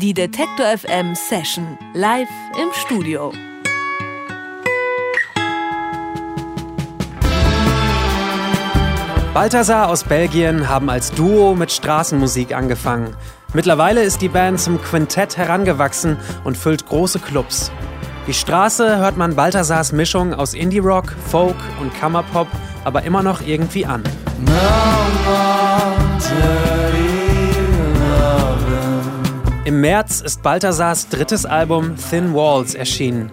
Die Detektor FM Session live im Studio. Balthasar aus Belgien haben als Duo mit Straßenmusik angefangen. Mittlerweile ist die Band zum Quintett herangewachsen und füllt große Clubs. Die Straße hört man Balthasars Mischung aus Indie-Rock, Folk und Kammerpop aber immer noch irgendwie an. Im März ist Balthasars drittes Album Thin Walls erschienen.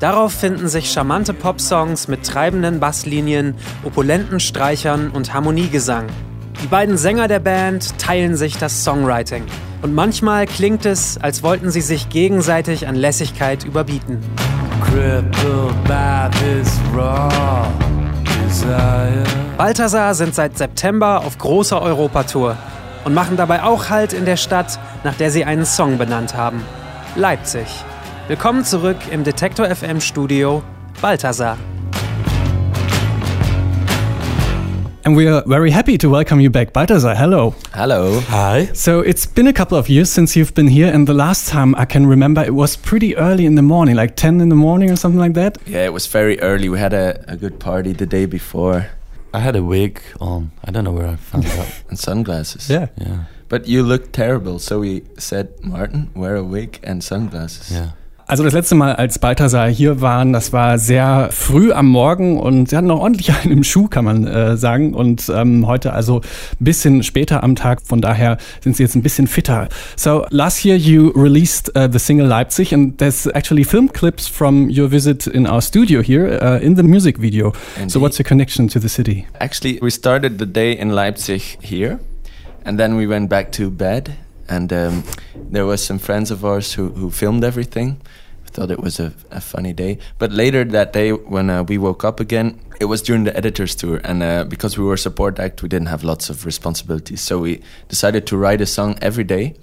Darauf finden sich charmante Popsongs mit treibenden Basslinien, opulenten Streichern und Harmoniegesang. Die beiden Sänger der Band teilen sich das Songwriting. Und manchmal klingt es, als wollten sie sich gegenseitig an Lässigkeit überbieten. Balthasar sind seit September auf großer Europatour und machen dabei auch Halt in der Stadt, nach der sie einen Song benannt haben. Leipzig. Willkommen zurück im Detektor FM Studio Balthasar. And we are very happy to welcome you back, Balthasar. Hello. Hello. Hi. So it's been a couple of years since you've been here, and the last time I can remember it was pretty early in the morning, like 10 in the morning or something like that. Yeah, it was very early. We had a, a good party the day before. I had a wig on. I don't know where I found it and sunglasses. Yeah. Yeah. But you looked terrible, so we said, Martin, wear a wig and sunglasses. Yeah. Also das letzte Mal, als Balthasar hier waren, das war sehr früh am Morgen und sie hatten noch ordentlich einen im Schuh, kann man äh, sagen. Und ähm, heute also ein bisschen später am Tag, von daher sind sie jetzt ein bisschen fitter. So last year you released uh, the single Leipzig and there's actually film clips from your visit in our studio here uh, in the music video. Indeed. So what's your connection to the city? Actually, we started the day in Leipzig here, and then we went back to bed. And um, there was some friends of ours who, who filmed everything. Thought it was a, a funny day. But later that day, when uh, we woke up again, it was during the editors tour, and uh, because we were a support act, we didn't have lots of responsibilities. So we decided to write a song every day,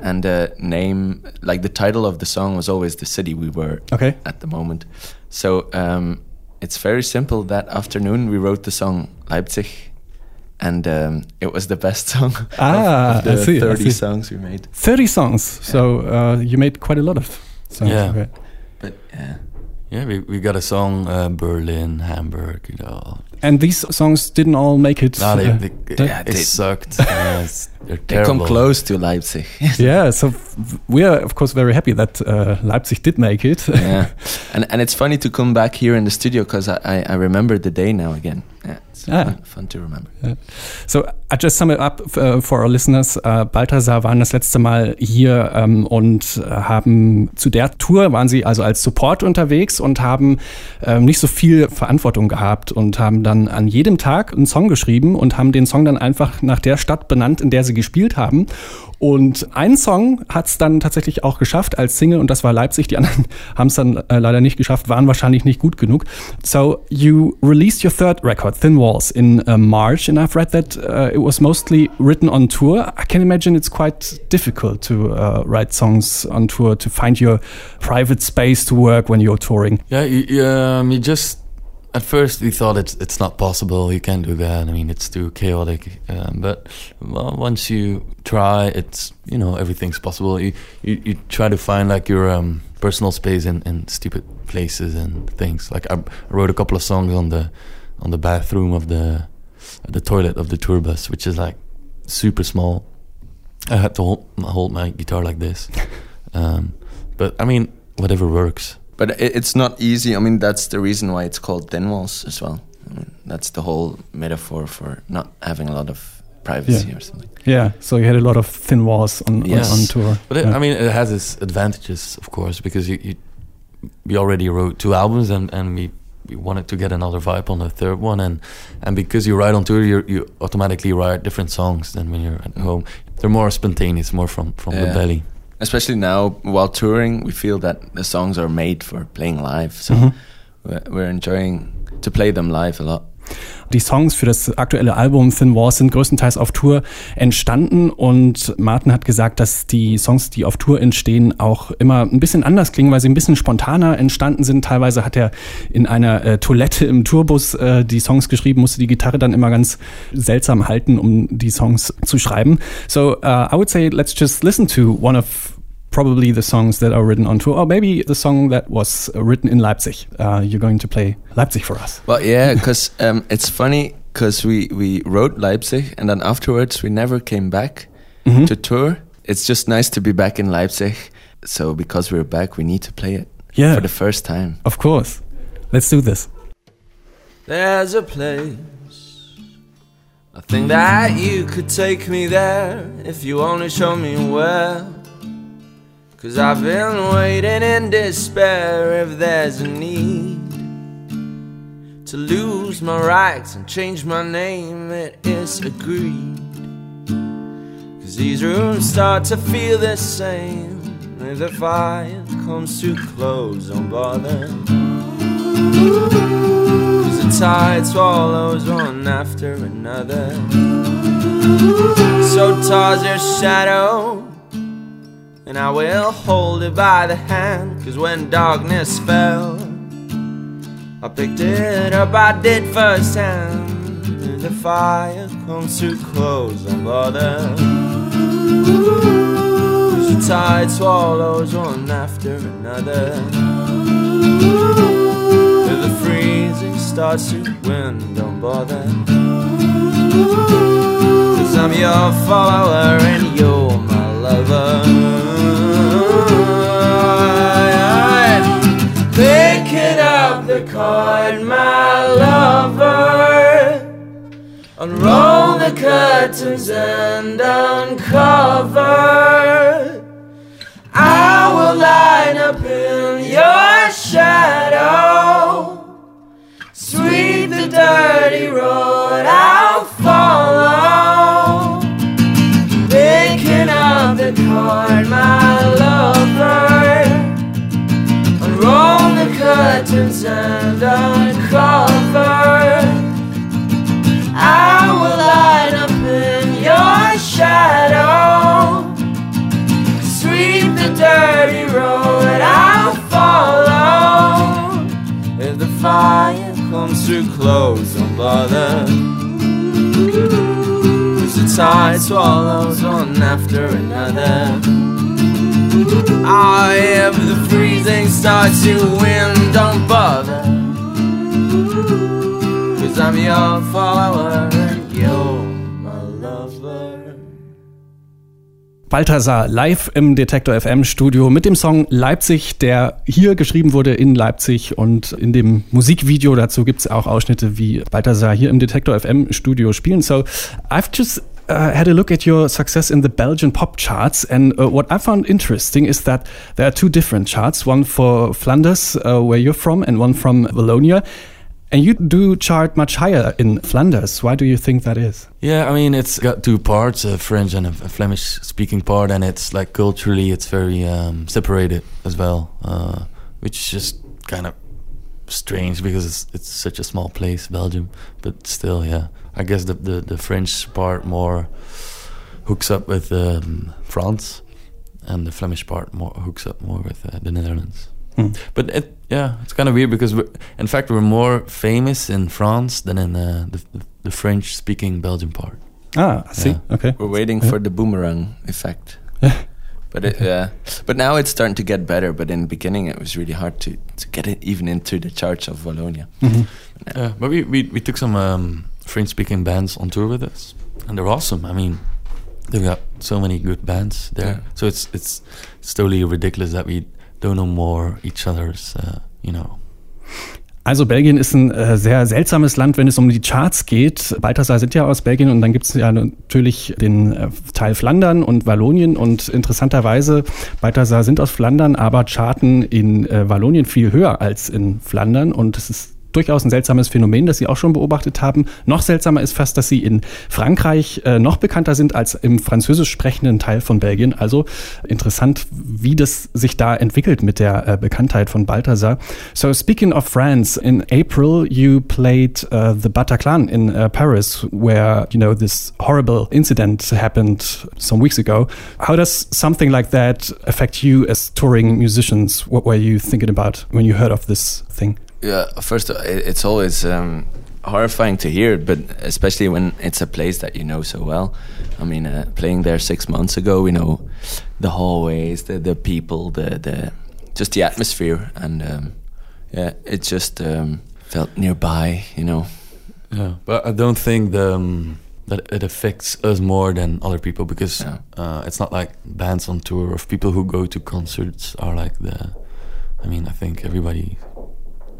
and uh, name like the title of the song was always the city we were Okay. at the moment. So um, it's very simple. That afternoon, we wrote the song Leipzig, and um, it was the best song of- Ah, of, the I see, I 30 see. songs we made. 30 songs. So uh, you made quite a lot of songs. Yeah. Okay. But yeah, Yeah, we, we got a song, uh, Berlin, Hamburg, you know. And these songs didn't all make it. No, they, uh, they, they- yeah, they sucked. Yeah, they're they come close to Leipzig. yeah, so we are of course very happy that uh, Leipzig did make it. yeah, and and it's funny to come back here in the studio because I, I I remember the day now again. Yeah, it's Ah. fun, fun to remember. So I just sum it up uh, for our listeners. Uh, Balthasar waren das letzte Mal hier ähm, und äh, haben zu der Tour waren sie also als Support unterwegs und haben ähm, nicht so viel Verantwortung gehabt und haben dann an jedem Tag einen Song geschrieben und haben den Song dann einfach nach der Stadt benannt, in der sie gespielt haben. Und ein Song hat es dann tatsächlich auch geschafft als Single und das war Leipzig. Die anderen haben es dann äh, leider nicht geschafft, waren wahrscheinlich nicht gut genug. So you released your third record, Thin Walls, in uh, March, and I've read that uh, it was mostly written on tour. I can imagine it's quite difficult to uh, write songs on tour to find your private space to work when you're touring. Yeah, um, you just at first we thought it's it's not possible. You can't do that. I mean, it's too chaotic. Um, but well, once you try, it's you know everything's possible. You you, you try to find like your um, personal space in, in stupid places and things. Like I, wrote a couple of songs on the on the bathroom of the the toilet of the tour bus, which is like super small. I had to hold, hold my guitar like this. Um, but I mean, whatever works. But it, it's not easy. I mean, that's the reason why it's called thin walls as well. I mean, that's the whole metaphor for not having a lot of privacy Yeah. or something. Yeah, so you had a lot of thin walls on, on- Yes. on, tour. But it, Yeah. I mean, it has its advantages, of course, because you, you we already wrote two albums, and, and we, we wanted to get another vibe on the third one, and and because you write on tour, you you automatically write different songs than when you're at home. They're more spontaneous, more from from the belly. Especially now, while touring, we feel that the songs are made for playing live. So Mhm. we're, we're enjoying to play them live a lot. Die Songs für das aktuelle Album Thin Walls sind größtenteils auf Tour entstanden und Martin hat gesagt, dass die Songs, die auf Tour entstehen, auch immer ein bisschen anders klingen, weil sie ein bisschen spontaner entstanden sind. Teilweise hat er in einer äh, Toilette im Tourbus äh, die Songs geschrieben, musste die Gitarre dann immer ganz seltsam halten, um die Songs zu schreiben. So uh, I would say let's just listen to one of probably the songs that are written on tour, or maybe the song that was written in Leipzig. Uh, you're going to play Leipzig for us. Well, yeah, because um, it's funny because we, we wrote Leipzig and then afterwards we never came back Mhm. to tour. It's just nice to be back in Leipzig. So because we're back, we need to play it Yeah, for the first time. of course. Let's do this. There's a place. I think that you could take me there if you only show me where. Cause I've been waiting in despair if there's a need to lose my rights and change my name. It is agreed. Cause these rooms start to feel the same if the fire comes too close. Don't bother. Cause the tide swallows one after another. So toss your shadow, and I will hold it by the hand. Cause when darkness fell, I picked it up, I did firsthand. If the fire comes too close, don't bother. Cause the tide swallows one after another. If the freezing starts to win, don't bother. Cause I'm your follower and you're my lover. The card, my lover. Unroll the curtains and uncover. I will line up in your shadow. Sweep the dirty road I'll follow. Picking up the card, my curtains and uncover. I will light up in your shadow. Sweep the dirty road I'll follow. If the fire comes too close, don't bother. Cause the tide swallows one after another. Ah, if the freezing starts to win. Cause I'm your follower and you're my lover. Balthasar live im Detektor FM Studio mit dem Song Leipzig, der hier geschrieben wurde in Leipzig und in dem Musikvideo dazu gibt es auch Ausschnitte, wie Balthasar hier im Detektor FM Studio spielen. So, I've just uh, had a look at your success in the Belgian pop charts, and uh, what I found interesting is that there are two different charts, one for Flanders, uh, where you're from, and one from Wallonia. And you do chart much higher in Flanders. Why do you think that is? Yeah, I mean, it's got two parts, a French and a, a Flemish-speaking part, and it's like culturally, it's very um, separated as well, uh, which is just kind of strange because it's it's such a small place, Belgium. But still, yeah, I guess the the, the French part more hooks up with um, France, and the Flemish part more hooks up more with uh, the Netherlands. Hmm. But it, yeah, it's kind of weird because we're, in fact we're more famous in France than in uh, the, the, the French-speaking Belgian part. Ah, I see. Yeah. Okay. We're waiting Yeah. for the boomerang effect. but it, uh, but now it's starting to get better. But in the beginning, it was really hard to, to get it even into the charts of Wallonia. Mhm. Yeah, but we, we, we took some um, French-speaking bands on tour with us, and they're awesome. I mean, they've got so many good bands there. Yeah. So it's it's it's totally ridiculous that we don't know more each other's, uh, you know. Also Belgien ist ein äh, sehr seltsames Land, wenn es um die Charts geht. Balthasar sind ja aus Belgien und dann gibt es ja natürlich den äh, Teil Flandern und Wallonien und interessanterweise, Balthasar sind aus Flandern, aber charten in äh, Wallonien viel höher als in Flandern und es ist durchaus ein seltsames Phänomen, das Sie auch schon beobachtet haben. Noch seltsamer ist fast, dass Sie in Frankreich äh, noch bekannter sind als im französisch sprechenden Teil von Belgien. Also interessant, wie das sich da entwickelt mit der äh, Bekanntheit von Balthasar. So speaking of France, in April you played uh, the Bataclan in uh, Paris, where you know this horrible incident happened some weeks ago. How does something like that affect you as touring musicians? What were you thinking about when you heard of this thing? Yeah, first uh, it- it's always um, horrifying to hear, but especially when it's a place that you know so well. I mean, uh, playing there six months ago, we know the hallways, the the people, the the just the atmosphere, and um, yeah, it just um, felt nearby, you know. Yeah, but I don't think the um, that it affects us more than other people because Yeah. uh, it's not like bands on tour of people who go to concerts are like the. I mean, I think everybody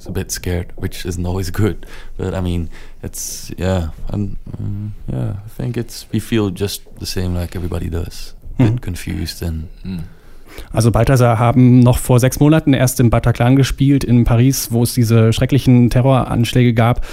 is a bit scared, which isn't always good. But I mean, it's yeah, and mm, yeah, I think it's we feel just the same like everybody does, a bit confused and Mm. Also Balthasar haben noch vor sechs Monaten erst im Bataclan gespielt in Paris, wo es diese schrecklichen Terroranschläge gab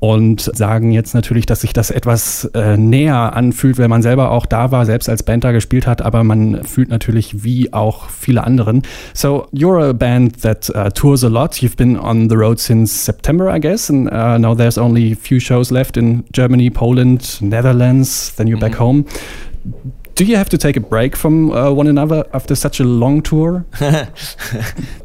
und sagen jetzt natürlich, dass sich das etwas äh, näher anfühlt, wenn man selber auch da war, selbst als Band da gespielt hat, aber man fühlt natürlich wie auch viele anderen. So you're a band that uh, tours a lot. You've been on the road since September, I guess, and uh, now there's only a few shows left in Germany, Poland, Netherlands, then you're back home. Do you have to take a break from uh, one another after such a long tour?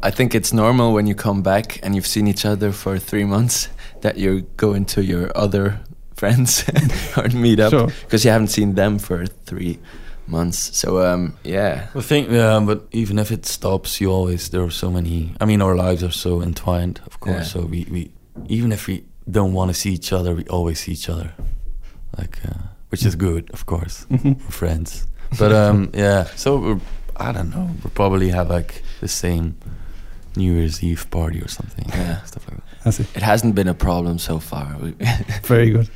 I think it's normal when you come back and you've seen each other for three months that you go into your other friends or meet up Sure. because you haven't seen them for three months. So um, yeah, I think, yeah, but even if it stops, you always there are so many. I mean, our lives are so entwined, of course. Yeah. So we, we even if we don't want to see each other, we always see each other, like uh, which is good, of course. We're friends, but um, yeah. So we're, I don't know. We'll probably have like the same New Year's Eve party or something. Yeah. stuff like that. Also, it hasn't been a problem so far. Very good.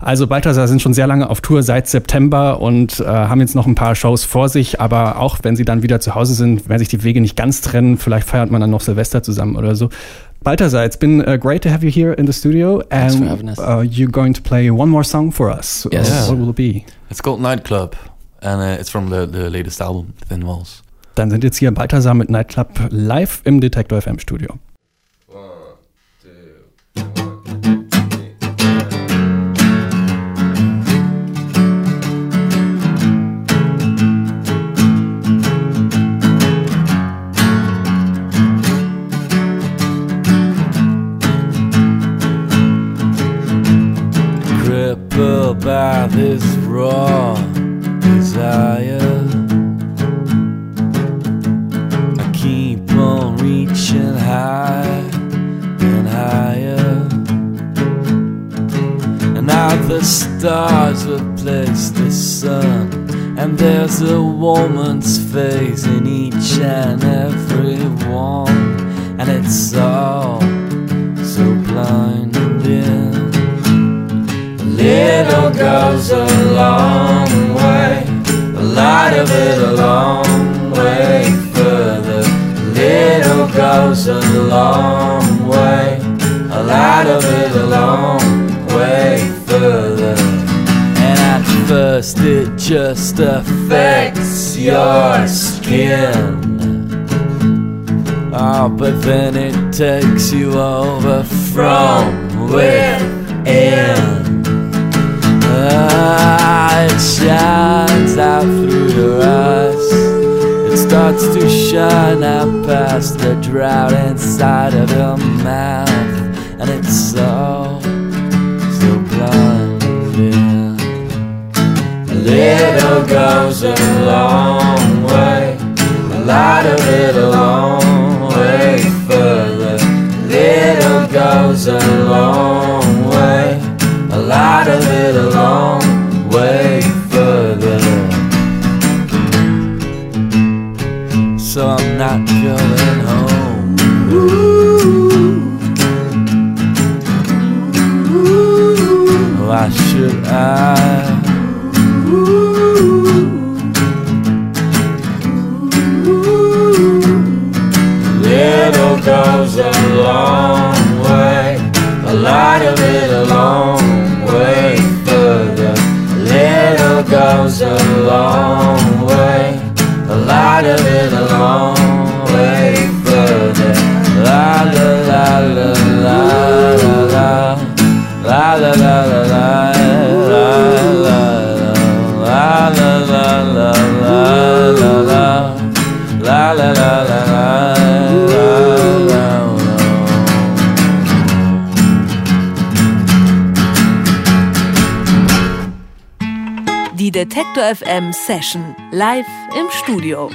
Also Balthasar sind schon sehr lange auf Tour seit September und äh, haben jetzt noch ein paar Shows vor sich, aber auch wenn sie dann wieder zu Hause sind, werden sich die Wege nicht ganz trennen. Vielleicht feiert man dann noch Silvester zusammen oder so. Balthasar, it's been uh, great to have you here in the studio. Thanks and for having us. Uh, you're going to play one more song for us. Yes. Uh, Yeah. What will it be? It's called Nightclub, and uh, it's from the the latest album, Thin Walls. Dann sind jetzt hier Balthasar mit Nightclub live im Detektor FM Studio. Raw desire. I keep on reaching high and higher. And now the stars replace the sun. And there's a woman's face in each and every one. And it's all so blinding. Little goes a long way, a lot of it a long way further. Little goes a long way, a lot of it a long way further. And at first it just affects your skin. Oh, but then it takes you over from within. Ah, it shines out through eyes. It starts to shine out past the drought inside of your mouth. And it's so, so blinding. A little goes a long way. A lot of it a long way further. Little goes a should I? Little goes a long way, a lot of it a long way further. Little goes a long way, a lot of it a long way further. La la la la la la la la la la la Detektor FM Session live im Studio.